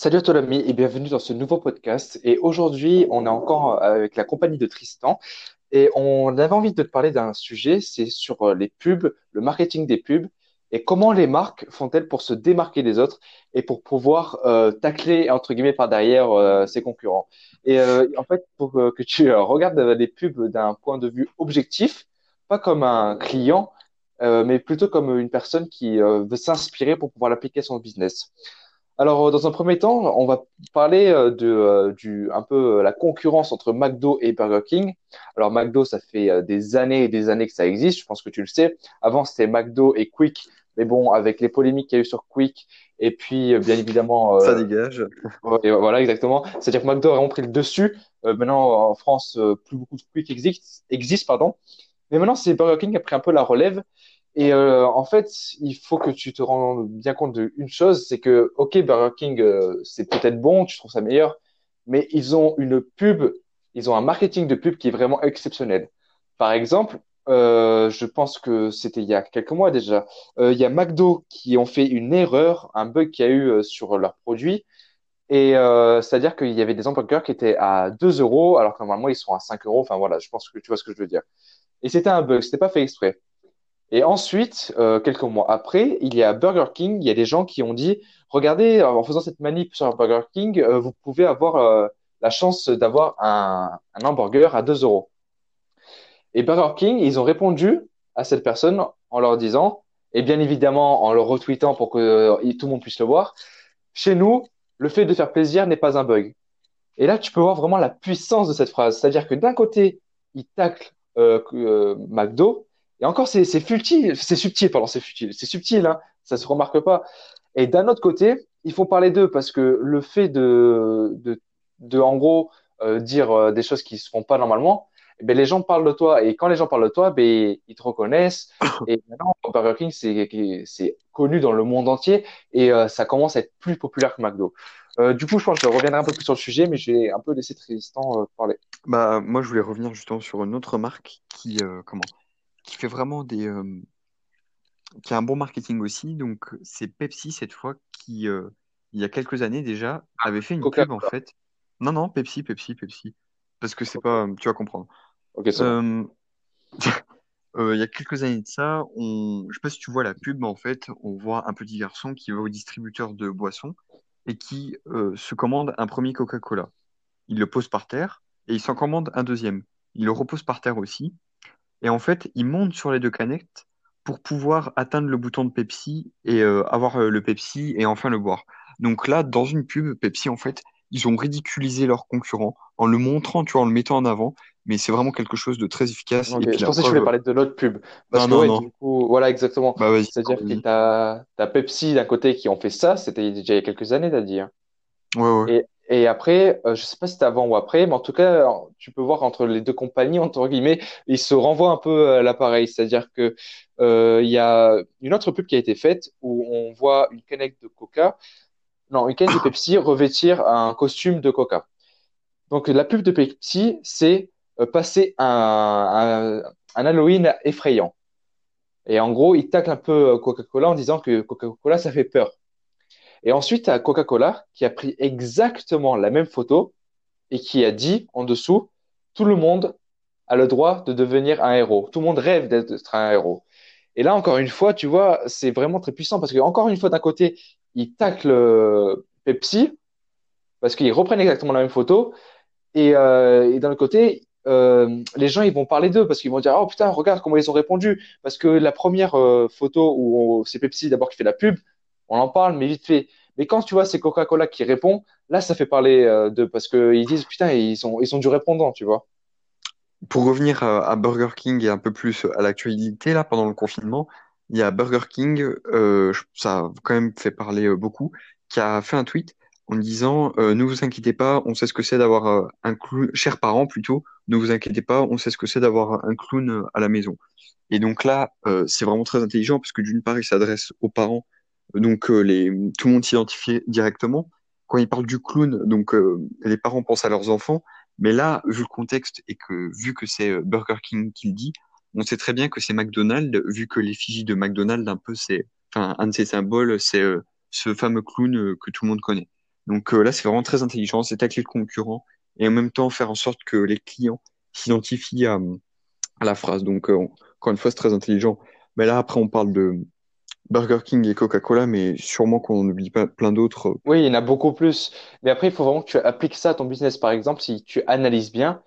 Salut à toi l'ami et bienvenue dans ce nouveau podcast. Et aujourd'hui, on est encore avec la compagnie de Tristan et on avait envie de te parler d'un sujet, c'est sur euh, les pubs, le marketing des pubs et comment les marques font-elles pour se démarquer des autres et pour pouvoir euh, tacler entre guillemets par derrière euh, ses concurrents. Et euh, en fait, pour euh, que tu euh, regardes les pubs d'un point de vue objectif, pas comme un client, euh, mais plutôt comme une personne qui euh, veut s'inspirer pour pouvoir l'appliquer à son business. Alors, euh, dans un premier temps, on va parler euh, de, euh, du, un peu la concurrence entre McDo et Burger King. Alors, McDo, ça fait euh, des années et des années que ça existe. Je pense que tu le sais. Avant, c'était McDo et Quick. Mais bon, avec les polémiques qu'il y a eu sur Quick, et puis, euh, bien évidemment, Ça euh, dégage. ouais, voilà, exactement. C'est-à-dire que McDo a vraiment pris le dessus. Euh, maintenant, en France, euh, plus beaucoup de Quick existent, existent, pardon. Mais maintenant, c'est Burger King qui a pris un peu la relève. Et euh, en fait, il faut que tu te rendes bien compte d'une chose, c'est que, OK, Burger King, euh, c'est peut-être bon, tu trouves ça meilleur, mais ils ont une pub, ils ont un marketing de pub qui est vraiment exceptionnel. Par exemple, euh, je pense que c'était il y a quelques mois déjà, euh, il y a McDo qui ont fait une erreur, un bug qu'il y a eu euh, sur leurs produits. Et euh, c'est-à-dire qu'il y avait des hamburgers qui étaient à 2 euros, alors que normalement ils sont à 5 euros. Enfin voilà, je pense que tu vois ce que je veux dire. Et c'était un bug, c'était pas fait exprès. Et ensuite, euh, quelques mois après, il y a Burger King, il y a des gens qui ont dit, regardez, en faisant cette manip sur Burger King, euh, vous pouvez avoir euh, la chance d'avoir un, un hamburger à 2 euros. Et Burger King, ils ont répondu à cette personne en leur disant, et bien évidemment en le retweetant pour que euh, tout le monde puisse le voir, chez nous, le fait de faire plaisir n'est pas un bug. Et là, tu peux voir vraiment la puissance de cette phrase. C'est-à-dire que d'un côté, ils taclent euh, euh, McDo, et encore, c'est futile, c'est subtil, pardon, c'est futile, c'est subtil, hein, ça se remarque pas. Et d'un autre côté, il faut parler d'eux parce que le fait de, de, de en gros, euh, dire euh, des choses qui se font pas normalement, eh ben, les gens parlent de toi. Et quand les gens parlent de toi, ben, ils te reconnaissent. Et maintenant, Burger King, c'est, connu dans le monde entier et euh, ça commence à être plus populaire que McDo. Euh, du coup, je pense que je reviendrai un peu plus sur le sujet, mais je vais un peu laisser Tristan euh, parler. Bah, moi, je voulais revenir justement sur une autre marque qui, euh, comment, qui fait vraiment des, euh, qui a un bon marketing aussi. Donc, c'est Pepsi cette fois qui, euh, il y a quelques années déjà, avait fait une pub en fait. Non, non, Pepsi, Pepsi, Pepsi. Parce que c'est pas, tu vas comprendre. Ok. Euh, il y a quelques années de ça, on, je sais pas si tu vois la pub, mais en fait, on voit un petit garçon qui va au distributeur de boissons et qui euh, se commande un premier Coca-Cola. Il le pose par terre et il s'en commande un deuxième. Il le repose par terre aussi. Et en fait, il monte sur les deux canettes pour pouvoir atteindre le bouton de Pepsi et euh, avoir euh, le Pepsi et enfin le boire. Donc là, dans une pub, Pepsi, en fait, ils ont ridiculisé leur concurrent en le montrant, tu vois, en le mettant en avant. Mais c'est vraiment quelque chose de très efficace. Et Ok, puis je pensais que tu voulais parler de l'autre pub. Parce non, que, non, ouais, non. du coup, voilà, exactement. Bah C'est-à-dire que t'as, t'as Pepsi d'un côté qui ont fait ça, c'était déjà il y a quelques années, t'as dit. hein. Ouais, ouais. Et, et après, euh, je sais pas si c'était avant ou après, mais en tout cas, tu peux voir entre les deux compagnies, entre guillemets, ils se renvoient un peu à l'appareil. C'est-à-dire que euh, il y a une autre pub qui a été faite où on voit une canette de Coca, non, une canette de Pepsi revêtir un costume de Coca. Donc la pub de Pepsi, c'est euh, passer un, un, un Halloween effrayant. Et en gros, ils taclent un peu euh, Coca-Cola en disant que Coca-Cola, ça fait peur. Et ensuite, tu as Coca-Cola qui a pris exactement la même photo et qui a dit en dessous, tout le monde a le droit de devenir un héros. Tout le monde rêve d'être un héros. Et là, encore une fois, tu vois, c'est vraiment très puissant parce que, encore une fois, d'un côté, ils taclent euh, Pepsi parce qu'ils reprennent exactement la même photo et, euh, et d'un autre côté, euh, les gens ils vont parler d'eux parce qu'ils vont dire oh putain regarde comment ils ont répondu parce que la première euh, photo où c'est Pepsi d'abord qui fait la pub, on en parle mais vite fait. Mais quand tu vois c'est Coca-Cola qui répond, là ça fait parler euh, d'eux parce que ils disent putain ils ont ils ont du répondant tu vois. Pour revenir à, à Burger King et un peu plus à l'actualité, là, pendant le confinement, il y a Burger King, euh, ça a quand même fait parler euh, beaucoup, qui a fait un tweet en disant euh, Ne vous inquiétez pas, on sait ce que c'est d'avoir euh, un clown, chers parents plutôt, ne vous inquiétez pas, on sait ce que c'est d'avoir un clown euh, à la maison. Et donc là, euh, c'est vraiment très intelligent parce que d'une part, il s'adresse aux parents, donc euh, les, tout le monde s'identifie directement. Quand il parle du clown, donc euh, les parents pensent à leurs enfants. Mais là, vu le contexte et que vu que c'est euh, Burger King qui le dit, on sait très bien que c'est McDonald's, vu que l'effigie de McDonald's, un peu, c'est, enfin, un de ses symboles, c'est euh, ce fameux clown euh, que tout le monde connaît. Donc là, c'est vraiment très intelligent, c'est tacler le concurrent et en même temps faire en sorte que les clients s'identifient à, à, la phrase. Donc encore une fois, c'est très intelligent. Mais là, après, on parle de Burger King et Coca-Cola, mais sûrement qu'on n'oublie pas plein d'autres. Oui, il y en a beaucoup plus. Mais après, il faut vraiment que tu appliques ça à ton business. Par exemple, si tu analyses bien,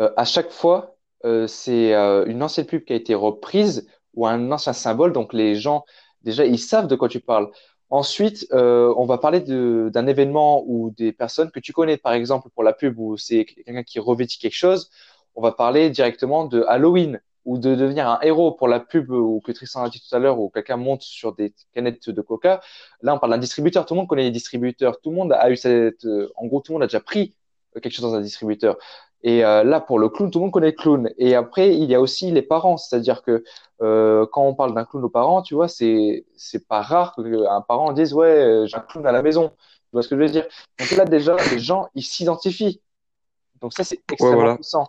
euh, à chaque fois, euh, c'est euh, une ancienne pub qui a été reprise ou un ancien symbole. Donc, les gens, déjà, ils savent de quoi tu parles. Ensuite, on va parler d'un événement ou des personnes que tu connais. Par exemple, pour la pub où c'est quelqu'un qui revêtit quelque chose, on va parler directement de Halloween ou de devenir un héros pour la pub ou que Tristan a dit tout à l'heure où quelqu'un monte sur des canettes de Coca. Là, on parle d'un distributeur. Tout le monde connaît les distributeurs. Tout le monde a eu cette, euh, en gros, tout le monde a déjà pris quelque chose dans un distributeur. Et euh, là, pour le clown, tout le monde connaît le clown. Et après, il y a aussi les parents, c'est-à-dire que euh, quand on parle d'un clown aux parents, tu vois, c'est c'est pas rare qu'un parent dise ouais, j'ai un clown à la maison. Tu vois ce que je veux dire? Donc là, déjà, les gens ils s'identifient. Donc ça, c'est extrêmement puissant.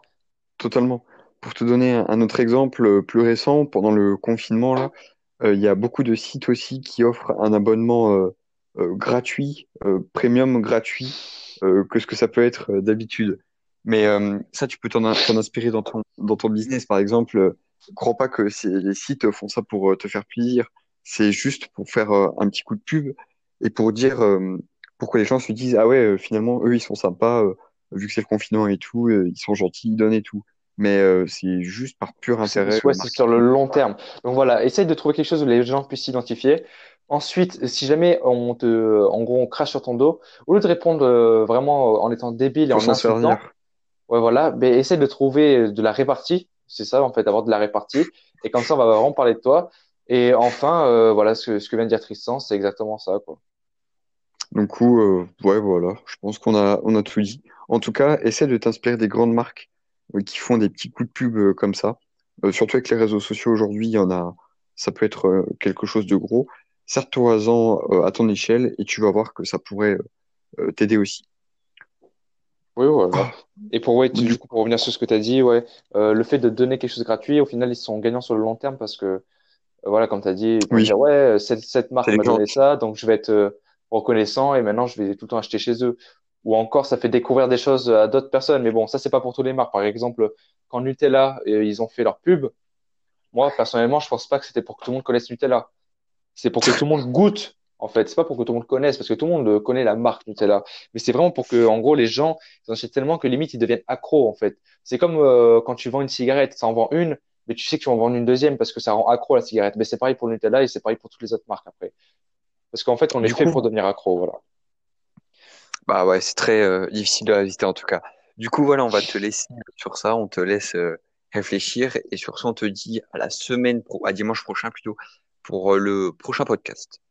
Totalement. Pour te donner un autre exemple euh, plus récent, pendant le confinement, euh, il y a beaucoup de sites aussi qui offrent un abonnement euh, gratuit, premium gratuit, que ce que ça peut être d'habitude. Mais ça, tu peux t'en inspirer dans ton, dans ton business. Par exemple, crois pas que les sites font ça pour te faire plaisir. C'est juste pour faire un petit coup de pub et pour dire, pour que les gens se disent, ah ouais, finalement, eux, ils sont sympas, vu que c'est le confinement et tout, ils sont gentils, ils donnent et tout mais euh, c'est juste par pur intérêt. Ouais, c'est sur le long terme. Donc voilà, essaye de trouver quelque chose où les gens puissent s'identifier. Ensuite, si jamais on te, en gros, on crache sur ton dos, au lieu de répondre euh, vraiment en étant débile et en insultant, ouais, voilà, mais essaye de trouver de la répartie. C'est ça, en fait, avoir de la répartie. Et comme ça, on va vraiment parler de toi. Et enfin, euh, voilà, ce que, ce que vient de dire Tristan, c'est exactement ça, quoi. Coup, ouais, voilà, je pense qu'on a, on a tout dit. En tout cas, essaie de t'inspirer des grandes marques euh, qui font des petits coups de pub euh, comme ça. Euh, surtout avec les réseaux sociaux aujourd'hui, il y en a, ça peut être quelque chose de gros. Sers-toi-en à ton échelle et tu vas voir que ça pourrait t'aider aussi. Oui, voilà. Ah. Et pour, ouais, du coup, pour revenir sur ce que tu as dit, ouais, le fait de donner quelque chose de gratuit, au final, ils sont gagnants sur le long terme parce que, voilà, comme tu as dit, oui. ouais, cette, cette marque m'a donné ça, donc je vais être reconnaissant et maintenant je vais tout le temps acheter chez eux ou encore ça fait découvrir des choses à d'autres personnes. Mais bon, ça c'est pas pour tous les marques. Par exemple, quand Nutella euh, ils ont fait leur pub, moi personnellement je pense pas que c'était pour que tout le monde connaisse Nutella. C'est pour que tout le monde goûte. En fait, c'est pas pour que tout le monde connaisse, parce que tout le monde connaît la marque Nutella. Mais c'est vraiment pour que, en gros, les gens ils en achètent tellement que limite ils deviennent accros. En fait, c'est comme euh, quand tu vends une cigarette, ça en vend une, mais tu sais que tu vas en vendre une deuxième parce que ça rend accro la cigarette. Mais c'est pareil pour Nutella et c'est pareil pour toutes les autres marques après. Parce qu'en fait, on est fait pour devenir accro, voilà. Bah ouais, c'est très euh, difficile à visiter en tout cas. Du coup, voilà, on va te laisser sur ça, on te laisse euh, réfléchir et sur ça, on te dit à la semaine pro, à dimanche prochain plutôt, pour euh, le prochain podcast.